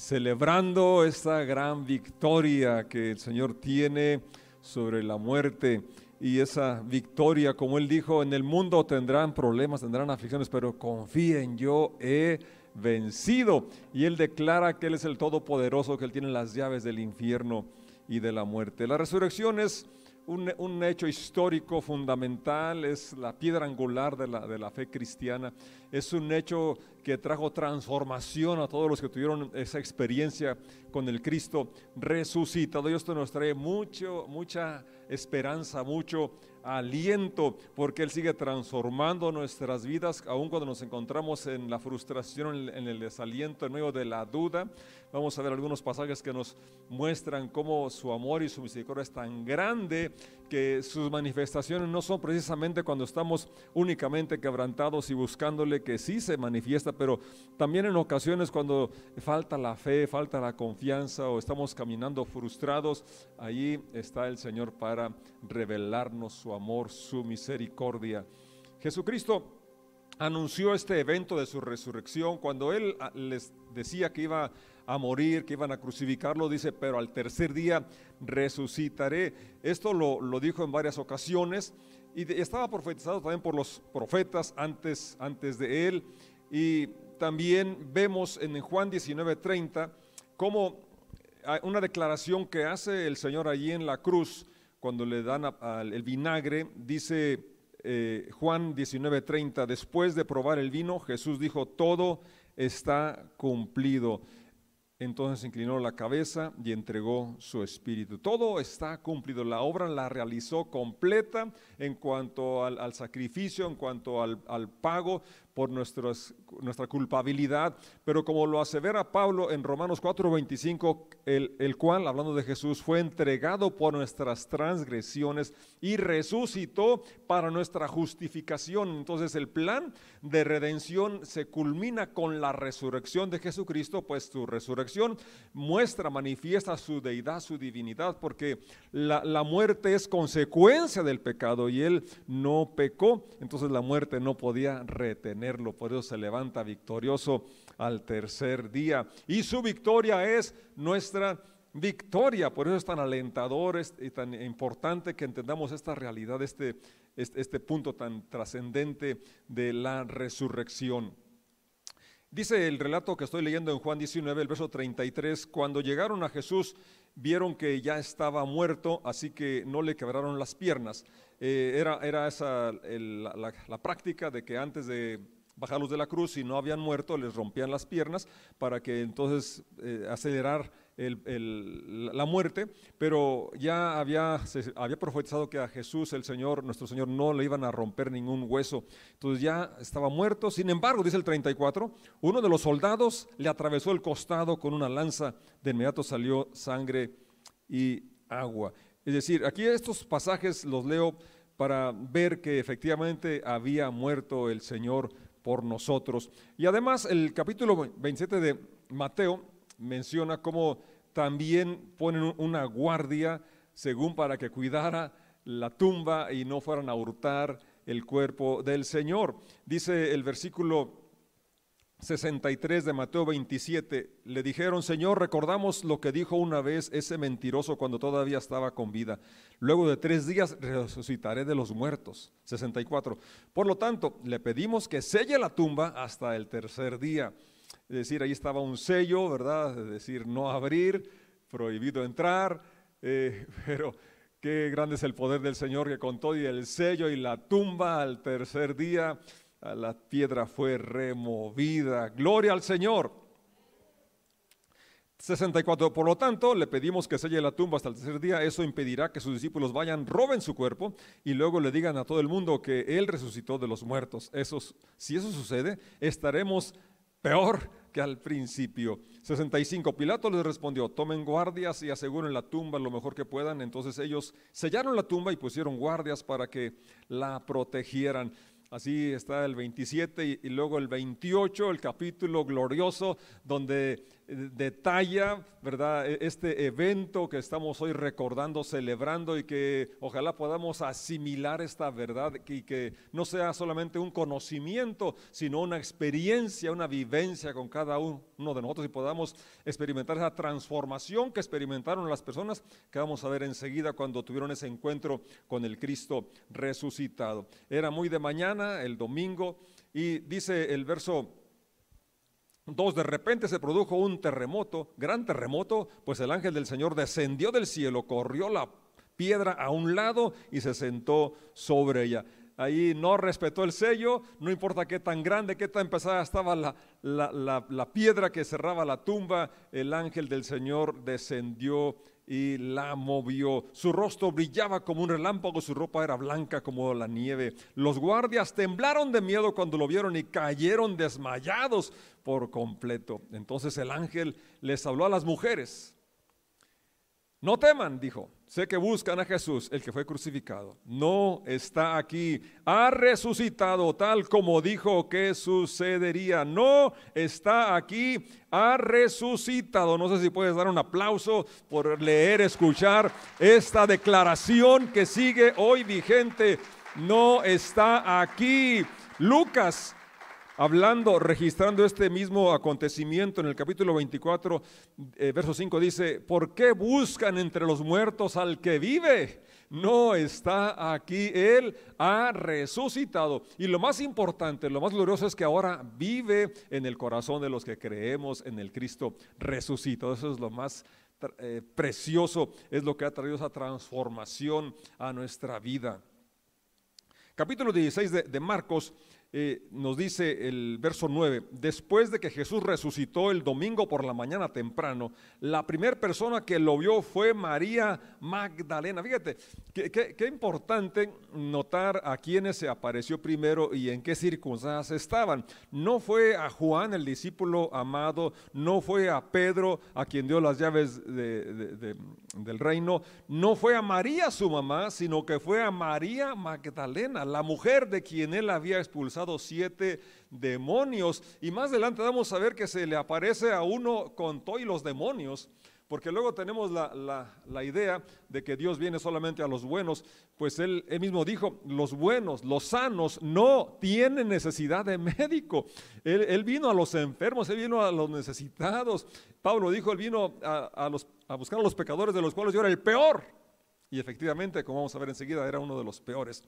celebrando esta gran victoria que el Señor tiene sobre la muerte y esa victoria, como Él dijo, en el mundo tendrán problemas, tendrán aflicciones, pero confíen, yo he vencido. Y Él declara que Él es el Todopoderoso, que Él tiene las llaves del infierno y de la muerte. La resurrección es un, hecho histórico fundamental, es la piedra angular de la, de la fe cristiana, es un hecho que trajo transformación a todos los que tuvieron esa experiencia con el Cristo resucitado. Y esto nos trae mucho, mucha esperanza, mucho aliento, porque Él sigue transformando nuestras vidas, aun cuando nos encontramos en la frustración, en el desaliento, en medio de la duda. Vamos a ver algunos pasajes que nos muestran cómo su amor y su misericordia es tan grande que sus manifestaciones no son precisamente cuando estamos únicamente quebrantados y buscándole que sí se manifiesta, pero también en ocasiones cuando falta la fe, falta la confianza o estamos caminando frustrados, allí está el Señor para revelarnos su amor, su misericordia. Jesucristo anunció este evento de su resurrección cuando Él ah, les decía que iba a morir, que iban a crucificarlo, dice, pero al tercer día resucitaré. Esto lo, lo dijo en varias ocasiones y estaba profetizado también por los profetas antes, antes de Él. Y también vemos en Juan 19:30 como una declaración que hace el Señor allí en la cruz cuando le dan el vinagre, dice eh, Juan 19:30, después de probar el vino, Jesús dijo, todo está cumplido. Entonces inclinó la cabeza y entregó su espíritu. Todo está cumplido. La obra la realizó completa en cuanto al, sacrificio, en cuanto al, al pago por nuestras, nuestra culpabilidad, pero como lo asevera Pablo en Romanos 4:25, el, el cual, hablando de Jesús, fue entregado por nuestras transgresiones y resucitó para nuestra justificación. Entonces el plan de redención se culmina con la resurrección de Jesucristo, pues su resurrección muestra, manifiesta su deidad, su divinidad, porque la, la muerte es consecuencia del pecado y él no pecó, entonces la muerte no podía retener por eso se levanta victorioso al tercer día. Y su victoria es nuestra victoria, por eso es tan alentador y tan importante que entendamos esta realidad, este, este, este punto tan trascendente de la resurrección. Dice el relato que estoy leyendo en Juan 19, el verso 33, cuando llegaron a Jesús vieron que ya estaba muerto, así que no le quebraron las piernas. Eh, era, era esa la práctica de que antes de bajarlos de la cruz, si no habían muerto, les rompían las piernas para que entonces eh, acelerar la muerte, pero ya había, se había profetizado que a Jesús, el Señor, nuestro Señor, no le iban a romper ningún hueso. Entonces ya estaba muerto. Sin embargo, dice el 34, uno de los soldados le atravesó el costado con una lanza, de inmediato salió sangre y agua. Es decir, aquí estos pasajes los leo para ver que efectivamente había muerto el Señor por nosotros. Y además el capítulo 27 de Mateo menciona cómo también ponen una guardia según para que cuidara la tumba y no fueran a hurtar el cuerpo del Señor. Dice el versículo 63 de Mateo 27, le dijeron, Señor, recordamos lo que dijo una vez ese mentiroso cuando todavía estaba con vida. Luego de tres días resucitaré de los muertos. 64. Por lo tanto, le pedimos que selle la tumba hasta el tercer día. Es decir, ahí estaba un sello, ¿verdad? Es decir, no abrir, prohibido entrar, eh, pero qué grande es el poder del Señor que con todo y el sello y la tumba al tercer día la piedra fue removida. Gloria al Señor. 64. Por lo tanto, le pedimos que selle la tumba hasta el tercer día. Eso impedirá que sus discípulos vayan, roben su cuerpo y luego le digan a todo el mundo que Él resucitó de los muertos. Si eso sucede, estaremos peor que al principio. 65. Pilato les respondió, tomen guardias y aseguren la tumba lo mejor que puedan. Entonces ellos sellaron la tumba y pusieron guardias para que la protegieran. Así está el 27 y, luego el 28, el capítulo glorioso donde detalla, ¿verdad? E, este evento que estamos hoy recordando, celebrando y que ojalá podamos asimilar esta verdad y que no sea solamente un conocimiento, sino una experiencia, una vivencia con cada uno de nosotros y podamos experimentar esa transformación que experimentaron las personas que vamos a ver enseguida cuando tuvieron ese encuentro con el Cristo resucitado. Era muy de mañana, el domingo, y dice el verso Dos, de repente se produjo un terremoto, gran terremoto, pues el ángel del Señor descendió del cielo, corrió la piedra a un lado y se sentó sobre ella. Ahí no respetó el sello, no importa qué tan grande, qué tan pesada estaba la, la piedra que cerraba la tumba, el ángel del Señor descendió y la movió. Su rostro brillaba como un relámpago, su ropa era blanca como la nieve. Los guardias temblaron de miedo cuando lo vieron y cayeron desmayados por completo. Entonces el ángel les habló a las mujeres. No teman, dijo, sé que buscan a Jesús, el que fue crucificado. No está aquí, ha resucitado tal como dijo que sucedería. No está aquí, ha resucitado. No sé si puedes dar un aplauso por leer, escuchar esta declaración que sigue hoy vigente. No está aquí. Lucas hablando, registrando este mismo acontecimiento en el capítulo 24, eh, verso 5 dice, ¿por qué buscan entre los muertos al que vive? No está aquí, Él ha resucitado. Y lo más importante, lo más glorioso es que ahora vive en el corazón de los que creemos en el Cristo resucitado. Eso es lo más eh, precioso, es lo que ha traído esa transformación a nuestra vida. Capítulo 16 de Marcos eh, nos dice el verso 9, después de que Jesús resucitó el domingo por la mañana temprano, la primera persona que lo vio fue María Magdalena. Fíjate, qué, importante notar a quienes se apareció primero y en qué circunstancias estaban. No fue a Juan, el discípulo amado, no fue a Pedro, a quien dio las llaves del reino, no fue a María, su mamá, sino que fue a María Magdalena, la mujer de quien él había expulsado siete demonios. Y más adelante vamos a ver que se le aparece a uno con todos los demonios. Porque luego tenemos la, idea de que Dios viene solamente a los buenos, pues él, mismo dijo, los buenos, los sanos, no tienen necesidad de médico. Él, vino a los enfermos, él vino a los necesitados. Pablo dijo, él vino a, los, a buscar a los pecadores de los cuales yo era el peor. Y efectivamente, como vamos a ver enseguida, era uno de los peores.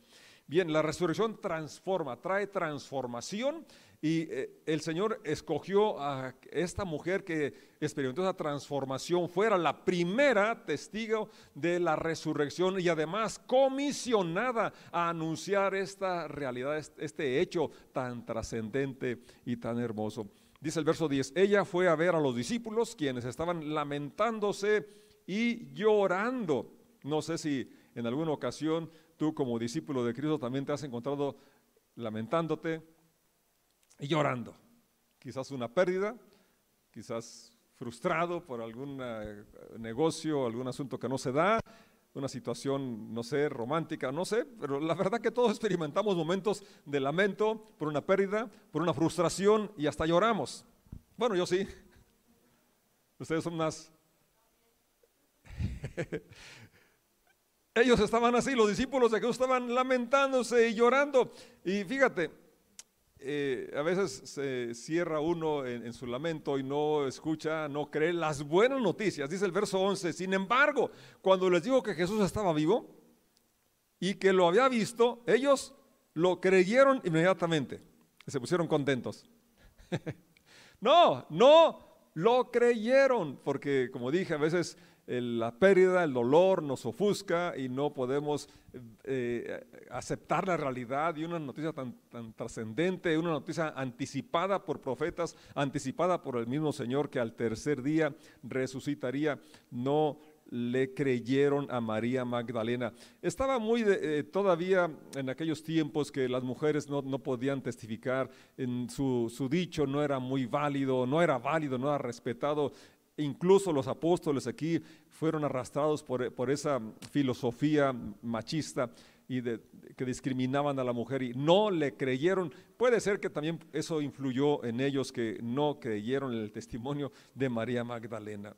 Bien, la resurrección transforma, trae transformación y eh, el Señor escogió a esta mujer que experimentó esa transformación, fuera la primera testigo de la resurrección y además comisionada a anunciar esta realidad, este hecho tan trascendente y tan hermoso. Dice el verso 10, ella fue a ver a los discípulos quienes estaban lamentándose y llorando. No sé si en alguna ocasión tú como discípulo de Cristo también te has encontrado lamentándote y llorando. Quizás una pérdida, quizás frustrado por algún eh, negocio, algún asunto que no se da, una situación, no sé, romántica, no sé, pero la verdad que todos experimentamos momentos de lamento por una pérdida, por una frustración y hasta lloramos. Bueno, yo sí. Ustedes son más... Ellos estaban así, los discípulos de Jesús estaban lamentándose y llorando. Y fíjate, eh, a veces se cierra uno en, su lamento y no escucha, no cree las buenas noticias. Dice el verso 11, sin embargo, cuando les digo que Jesús estaba vivo y que lo había visto, ellos lo creyeron inmediatamente. Se pusieron contentos. no, no lo creyeron, porque como dije, a veces la pérdida, el dolor nos ofusca y no podemos eh, aceptar la realidad. Y una noticia tan, tan trascendente, una noticia anticipada por profetas, anticipada por el mismo Señor que al tercer día resucitaría, no le creyeron a María Magdalena. Estaba muy eh, todavía en aquellos tiempos que las mujeres no, podían testificar, su, dicho no era muy válido, no era válido, no era respetado incluso los apóstoles aquí fueron arrastrados por, esa filosofía machista y que discriminaban a la mujer y no le creyeron. Puede ser que también eso influyó en ellos que no creyeron en el testimonio de María Magdalena.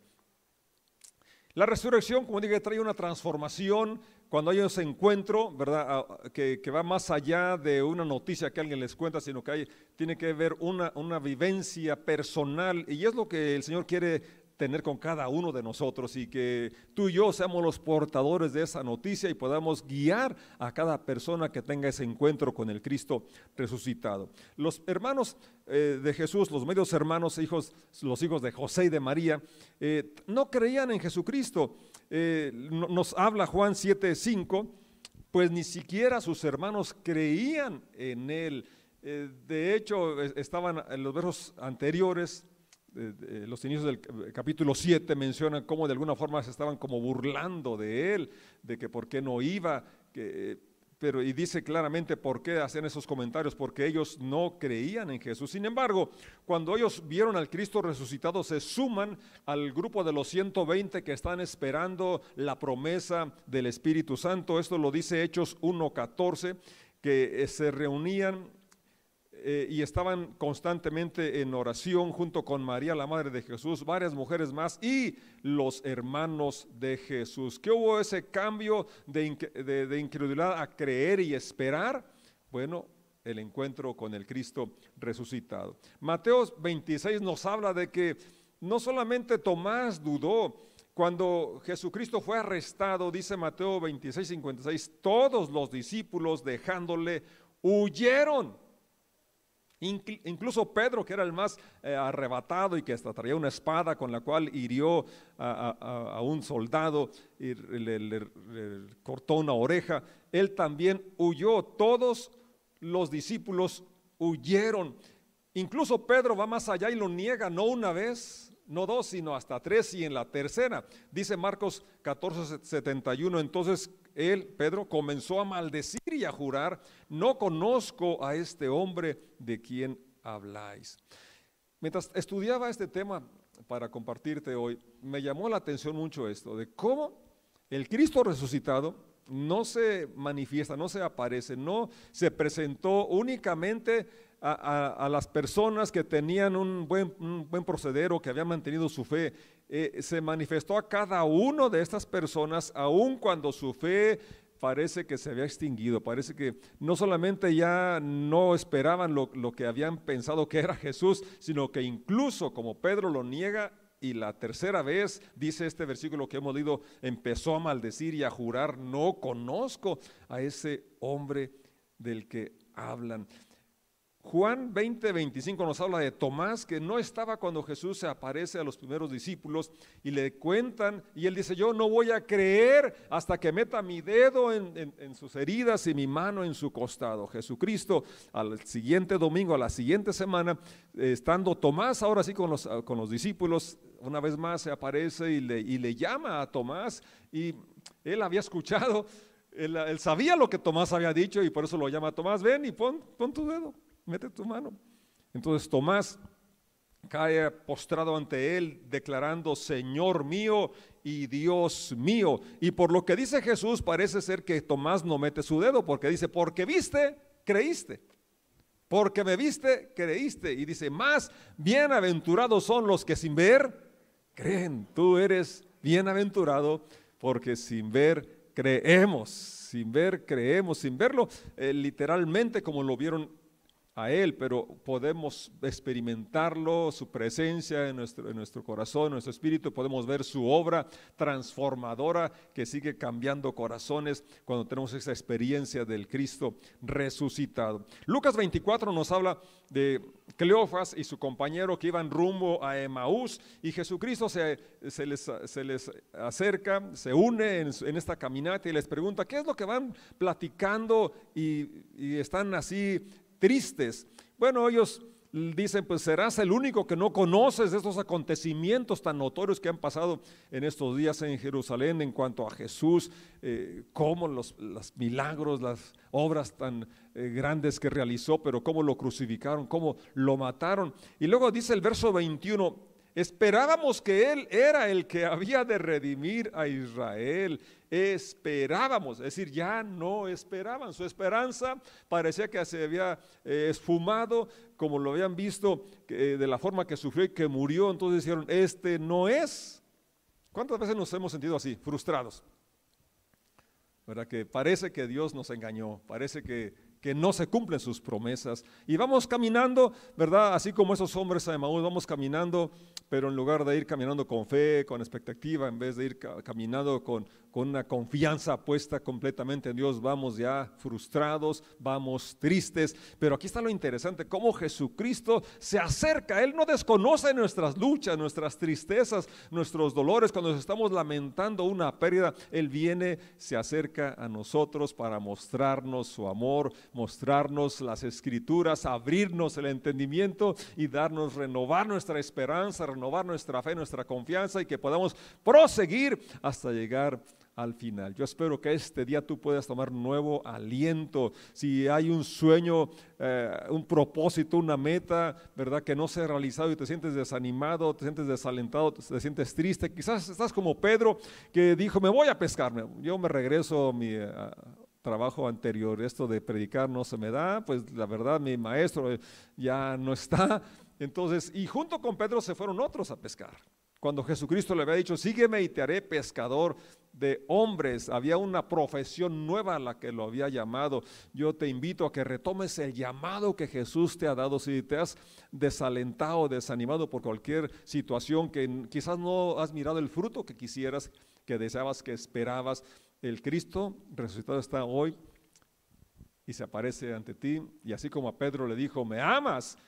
La resurrección, como dije, trae una transformación cuando hay ese encuentro, ¿verdad? Que, va más allá de una noticia que alguien les cuenta, sino que hay, tiene que ver una, una vivencia personal y es lo que el Señor quiere tener con cada uno de nosotros y que tú y yo seamos los portadores de esa noticia y podamos guiar a cada persona que tenga ese encuentro con el Cristo resucitado. Los hermanos eh, de Jesús, los medios hermanos, hijos, los hijos de José y de María, eh, no creían en Jesucristo. Eh, nos habla Juan 7:5, pues ni siquiera sus hermanos creían en él. de hecho, estaban en los versos anteriores los inicios del capítulo 7 mencionan cómo de alguna forma se estaban como burlando de él, de que por qué no iba, pero y dice claramente por qué hacen esos comentarios, porque ellos no creían en Jesús. Sin embargo, cuando ellos vieron al Cristo resucitado, se suman al grupo de los 120 que están esperando la promesa del Espíritu Santo. Esto lo dice Hechos 1.14, que eh, se reunían eh, y estaban constantemente en oración junto con María, la Madre de Jesús, varias mujeres más y los hermanos de Jesús. ¿Qué hubo ese cambio de, de incredulidad a creer y esperar? Bueno, el encuentro con el Cristo resucitado. Mateo 26 nos habla de que no solamente Tomás dudó, cuando Jesucristo fue arrestado, dice Mateo 26, 56, todos los discípulos dejándole huyeron. Incluso Pedro, que era el más eh, arrebatado y que hasta traía una espada con la cual hirió a, un soldado y le, cortó una oreja, él también huyó. Todos los discípulos huyeron. Incluso Pedro va más allá y lo niega, no una vez, no dos, sino hasta tres y en la tercera. Dice Marcos 14, 71, entonces él, Pedro, comenzó a maldecir y a jurar, no conozco a este hombre de quien habláis. Mientras estudiaba este tema para compartirte hoy, me llamó la atención mucho esto, de cómo el Cristo resucitado no se manifiesta, no se aparece, no se presentó únicamente a, las personas que tenían un buen, proceder o que habían mantenido su fe, eh, se manifestó a cada uno de estas personas, aun cuando su fe parece que se había extinguido, parece que no solamente ya no esperaban lo, lo que habían pensado que era Jesús, sino que incluso como Pedro lo niega, y la tercera vez, dice este versículo que hemos leído, empezó a maldecir y a jurar, no conozco a ese hombre del que hablan. Juan 20, 25 nos habla de Tomás que no estaba cuando Jesús se aparece a los primeros discípulos y le cuentan y él dice, yo no voy a creer hasta que meta mi dedo en, sus heridas y mi mano en su costado. Jesucristo al siguiente domingo, a la siguiente semana, estando Tomás ahora sí con los, con los discípulos, una vez más se aparece y le, y le llama a Tomás y él había escuchado, él, sabía lo que Tomás había dicho y por eso lo llama Tomás, ven y pon, pon tu dedo mete tu mano. Entonces Tomás cae postrado ante él, declarando, Señor mío y Dios mío. Y por lo que dice Jesús, parece ser que Tomás no mete su dedo, porque dice, porque viste, creíste. Porque me viste, creíste. Y dice, más bienaventurados son los que sin ver, creen. Tú eres bienaventurado, porque sin ver, creemos. Sin ver, creemos. Sin verlo, eh, literalmente como lo vieron a Él, pero podemos experimentarlo, su presencia en nuestro, en nuestro corazón, en nuestro espíritu, podemos ver su obra transformadora que sigue cambiando corazones cuando tenemos esa experiencia del Cristo resucitado. Lucas 24 nos habla de Cleofas y su compañero que iban rumbo a Emaús y Jesucristo se, se, les, se les, acerca, se une en, esta caminata y les pregunta, ¿qué es lo que van platicando y, y están así tristes. Bueno, ellos dicen, pues serás el único que no conoces estos acontecimientos tan notorios que han pasado en estos días en Jerusalén en cuanto a Jesús, eh, cómo los, milagros, las obras tan eh, grandes que realizó, pero cómo lo crucificaron, cómo lo mataron. Y luego dice el verso 21, Esperábamos que Él era el que había de redimir a Israel. Esperábamos, es decir, ya no esperaban. Su esperanza parecía que se había eh, esfumado, como lo habían visto eh, de la forma que sufrió y que murió. Entonces dijeron, este no es. ¿Cuántas veces nos hemos sentido así, frustrados? ¿Verdad? Que parece que Dios nos engañó, parece que que no se cumplen sus promesas. Y vamos caminando, ¿verdad? Así como esos hombres de Maús, vamos caminando, pero en lugar de ir caminando con fe, con expectativa, en vez de ir caminando con, con una confianza puesta completamente en Dios, vamos ya frustrados, vamos tristes. Pero aquí está lo interesante, cómo Jesucristo se acerca. Él no desconoce nuestras luchas, nuestras tristezas, nuestros dolores. Cuando estamos lamentando una pérdida, Él viene, se acerca a nosotros para mostrarnos su amor, mostrarnos las escrituras, abrirnos el entendimiento y darnos, renovar nuestra esperanza, renovar nuestra fe, nuestra confianza y que podamos proseguir hasta llegar al final. Yo espero que este día tú puedas tomar nuevo aliento. Si hay un sueño, eh, un propósito, una meta, ¿verdad? Que no se ha realizado y te sientes desanimado, te sientes desalentado, te sientes triste. Quizás estás como Pedro que dijo, me voy a pescarme. Yo me regreso a mi, eh, trabajo anterior, esto de predicar no se me da, pues la verdad mi maestro ya no está. Entonces, y junto con Pedro se fueron otros a pescar. Cuando Jesucristo le había dicho, sígueme y te haré pescador de hombres, había una profesión nueva a la que lo había llamado. Yo te invito a que retomes el llamado que Jesús te ha dado. Si te has desalentado, desanimado por cualquier situación que quizás no has mirado el fruto que quisieras, que deseabas, que esperabas, el Cristo resucitado está hoy y se aparece ante ti. Y así como a Pedro le dijo, ¿me amas?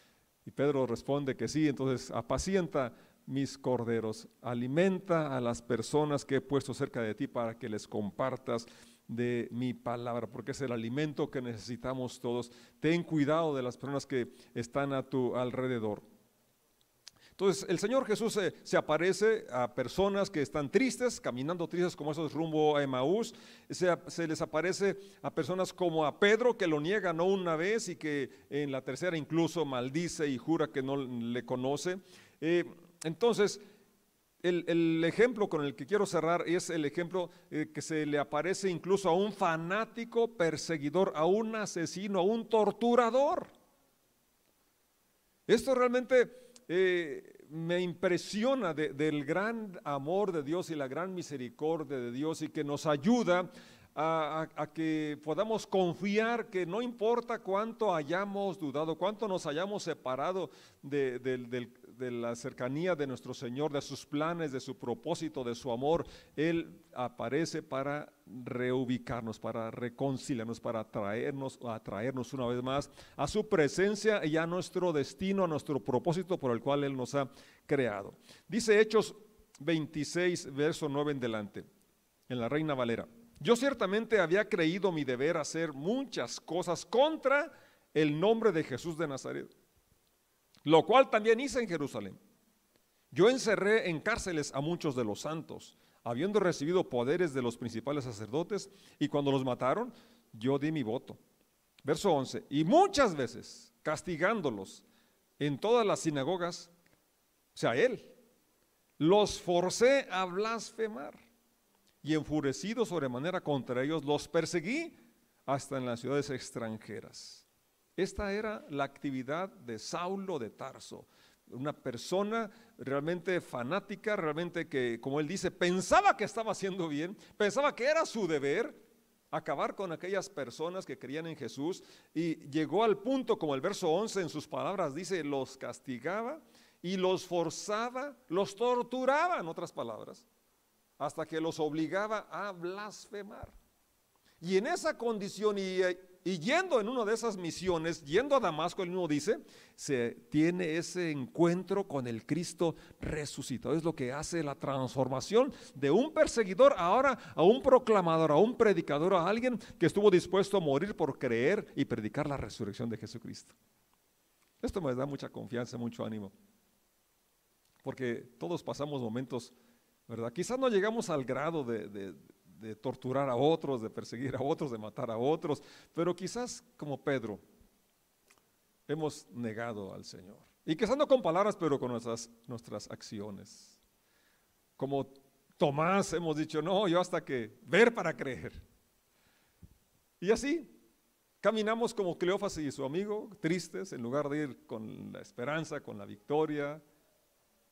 Y Pedro responde que sí, entonces apacienta mis corderos, alimenta a las personas que he puesto cerca de ti para que les compartas de mi palabra, porque es el alimento que necesitamos todos. Ten cuidado de las personas que están a tu alrededor. Entonces el Señor Jesús se, aparece a personas que están tristes, caminando tristes como esos rumbo a Emaús. Se, les aparece a personas como a Pedro que lo niega no una vez y que en la tercera incluso maldice y jura que no le conoce. Eh, entonces el, ejemplo con el que quiero cerrar es el ejemplo eh, que se le aparece incluso a un fanático perseguidor, a un asesino, a un torturador. Esto realmente eh, me impresiona del gran amor de Dios y la gran misericordia de Dios y que nos ayuda a, que podamos confiar que no importa cuánto hayamos dudado, cuánto nos hayamos separado de, de la cercanía de nuestro Señor, de sus planes, de su propósito, de su amor, Él aparece para reubicarnos, para reconciliarnos, para traernos, atraernos una vez más a su presencia y a nuestro destino, a nuestro propósito por el cual Él nos ha creado. Dice Hechos 26, verso 9 en delante, en la Reina Valera. Yo ciertamente había creído mi deber hacer muchas cosas contra el nombre de Jesús de Nazaret lo cual también hice en Jerusalén. Yo encerré en cárceles a muchos de los santos, habiendo recibido poderes de los principales sacerdotes, y cuando los mataron, yo di mi voto. Verso 11, y muchas veces castigándolos en todas las sinagogas, o sea, él, los forcé a blasfemar y enfurecido sobremanera contra ellos, los perseguí hasta en las ciudades extranjeras. Esta era la actividad de Saulo de Tarso, una persona realmente fanática, realmente que, como él dice, pensaba que estaba haciendo bien, pensaba que era su deber acabar con aquellas personas que creían en Jesús y llegó al punto, como el verso 11 en sus palabras dice, los castigaba y los forzaba, los torturaba, en otras palabras, hasta que los obligaba a blasfemar. Y en esa condición y y yendo en una de esas misiones, yendo a Damasco, el mismo dice, se tiene ese encuentro con el Cristo resucitado. Es lo que hace la transformación de un perseguidor ahora a un proclamador, a un predicador, a alguien que estuvo dispuesto a morir por creer y predicar la resurrección de Jesucristo. Esto me da mucha confianza, mucho ánimo. Porque todos pasamos momentos, ¿verdad? Quizás no llegamos al grado de de torturar a otros, de perseguir a otros, de matar a otros, pero quizás como Pedro hemos negado al Señor. Y quizás no con palabras, pero con nuestras, nuestras acciones. Como Tomás hemos dicho, no, yo hasta que ver para creer. Y así, caminamos como Cleófas y su amigo, tristes, en lugar de ir con la esperanza, con la victoria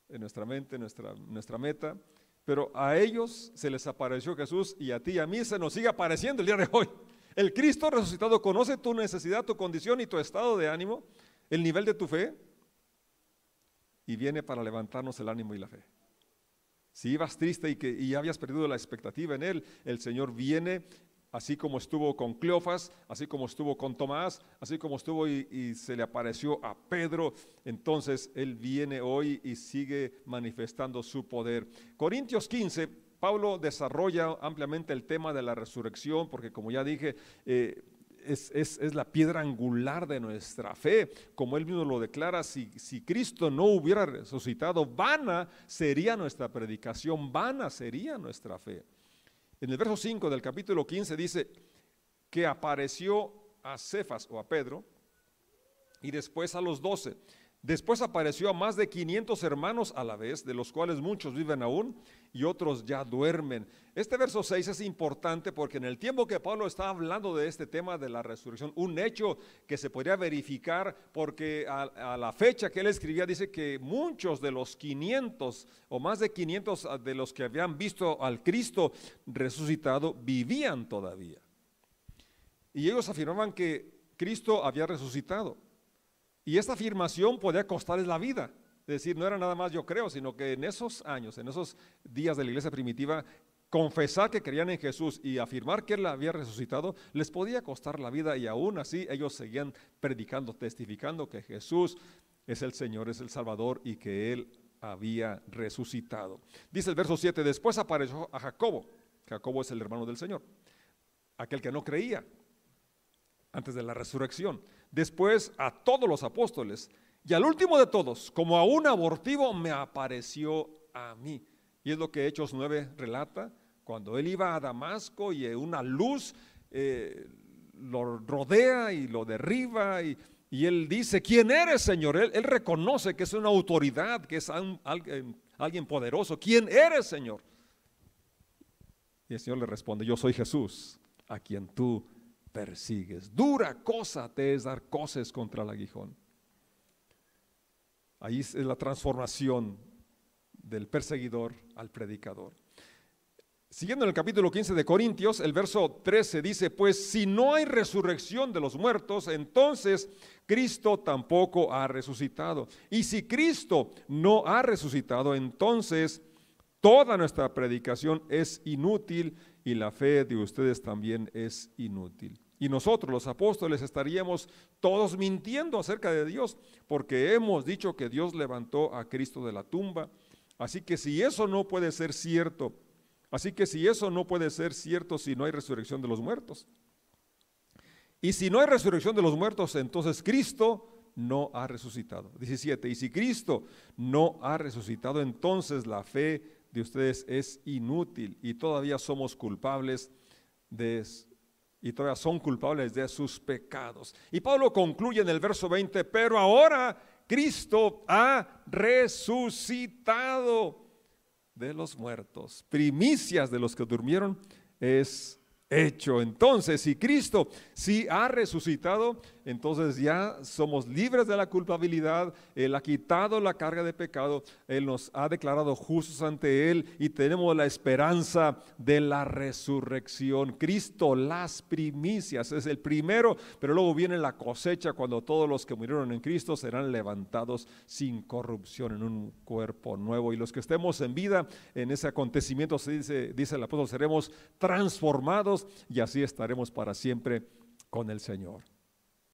en nuestra mente, nuestra, nuestra meta. Pero a ellos se les apareció Jesús y a ti y a mí se nos sigue apareciendo el día de hoy. El Cristo resucitado conoce tu necesidad, tu condición y tu estado de ánimo, el nivel de tu fe, y viene para levantarnos el ánimo y la fe. Si ibas triste y que y habías perdido la expectativa en Él, el Señor viene así como estuvo con Cleofas, así como estuvo con Tomás, así como estuvo y, se le apareció a Pedro, entonces Él viene hoy y sigue manifestando su poder. Corintios 15, Pablo desarrolla ampliamente el tema de la resurrección, porque como ya dije, eh, es, la piedra angular de nuestra fe. Como él mismo lo declara, si, si, Cristo no hubiera resucitado, vana sería nuestra predicación, vana sería nuestra fe. En el verso 5 del capítulo 15 dice que apareció a Cefas o a Pedro y después a los doce. Después apareció a más de 500 hermanos a la vez, de los cuales muchos viven aún y otros ya duermen. Este verso 6 es importante porque en el tiempo que Pablo está hablando de este tema de la resurrección, un hecho que se podría verificar porque a, a la fecha que él escribía dice que muchos de los 500 o más de 500 de los que habían visto al Cristo resucitado vivían todavía. Y ellos afirmaban que Cristo había resucitado. Y esta afirmación podía costarles la vida. Es decir, no era nada más yo creo, sino que en esos años, en esos días de la iglesia primitiva, confesar que creían en Jesús y afirmar que Él había resucitado les podía costar la vida y aún así ellos seguían predicando, testificando que Jesús es el Señor, es el Salvador y que Él había resucitado. Dice el verso 7, después apareció a Jacobo. Jacobo es el hermano del Señor, aquel que no creía antes de la resurrección después a todos los apóstoles, y al último de todos, como a un abortivo, me apareció a mí. Y es lo que Hechos 9 relata, cuando él iba a Damasco y una luz eh, lo rodea y lo derriba y, él dice, ¿quién eres, Señor? Él, reconoce que es una autoridad, que es alguien, alguien poderoso. ¿Quién eres, Señor? Y el Señor le responde, yo soy Jesús, a quien tú persigues. Dura cosa te es dar cosas contra el aguijón. Ahí es la transformación del perseguidor al predicador. Siguiendo en el capítulo 15 de Corintios, el verso 13 dice, pues si no hay resurrección de los muertos, entonces Cristo tampoco ha resucitado. Y si Cristo no ha resucitado, entonces toda nuestra predicación es inútil y la fe de ustedes también es inútil. Y nosotros, los apóstoles, estaríamos todos mintiendo acerca de Dios, porque hemos dicho que Dios levantó a Cristo de la tumba. Así que si eso no puede ser cierto, así que si eso no puede ser cierto si no hay resurrección de los muertos. Y si no hay resurrección de los muertos, entonces Cristo no ha resucitado. 17. Y si Cristo no ha resucitado, entonces la fe de ustedes es inútil y todavía somos culpables de y todavía son culpables de sus pecados. Y Pablo concluye en el verso 20, pero ahora Cristo ha resucitado de los muertos. Primicias de los que durmieron es hecho. Entonces, si Cristo sí ha resucitado, entonces ya somos libres de la culpabilidad, Él ha quitado la carga de pecado, Él nos ha declarado justos ante Él y tenemos la esperanza de la resurrección. Cristo, las primicias, es el primero, pero luego viene la cosecha cuando todos los que murieron en Cristo serán levantados sin corrupción en un cuerpo nuevo. Y los que estemos en vida en ese acontecimiento, dice, dice el apóstol, seremos transformados y así estaremos para siempre con el Señor.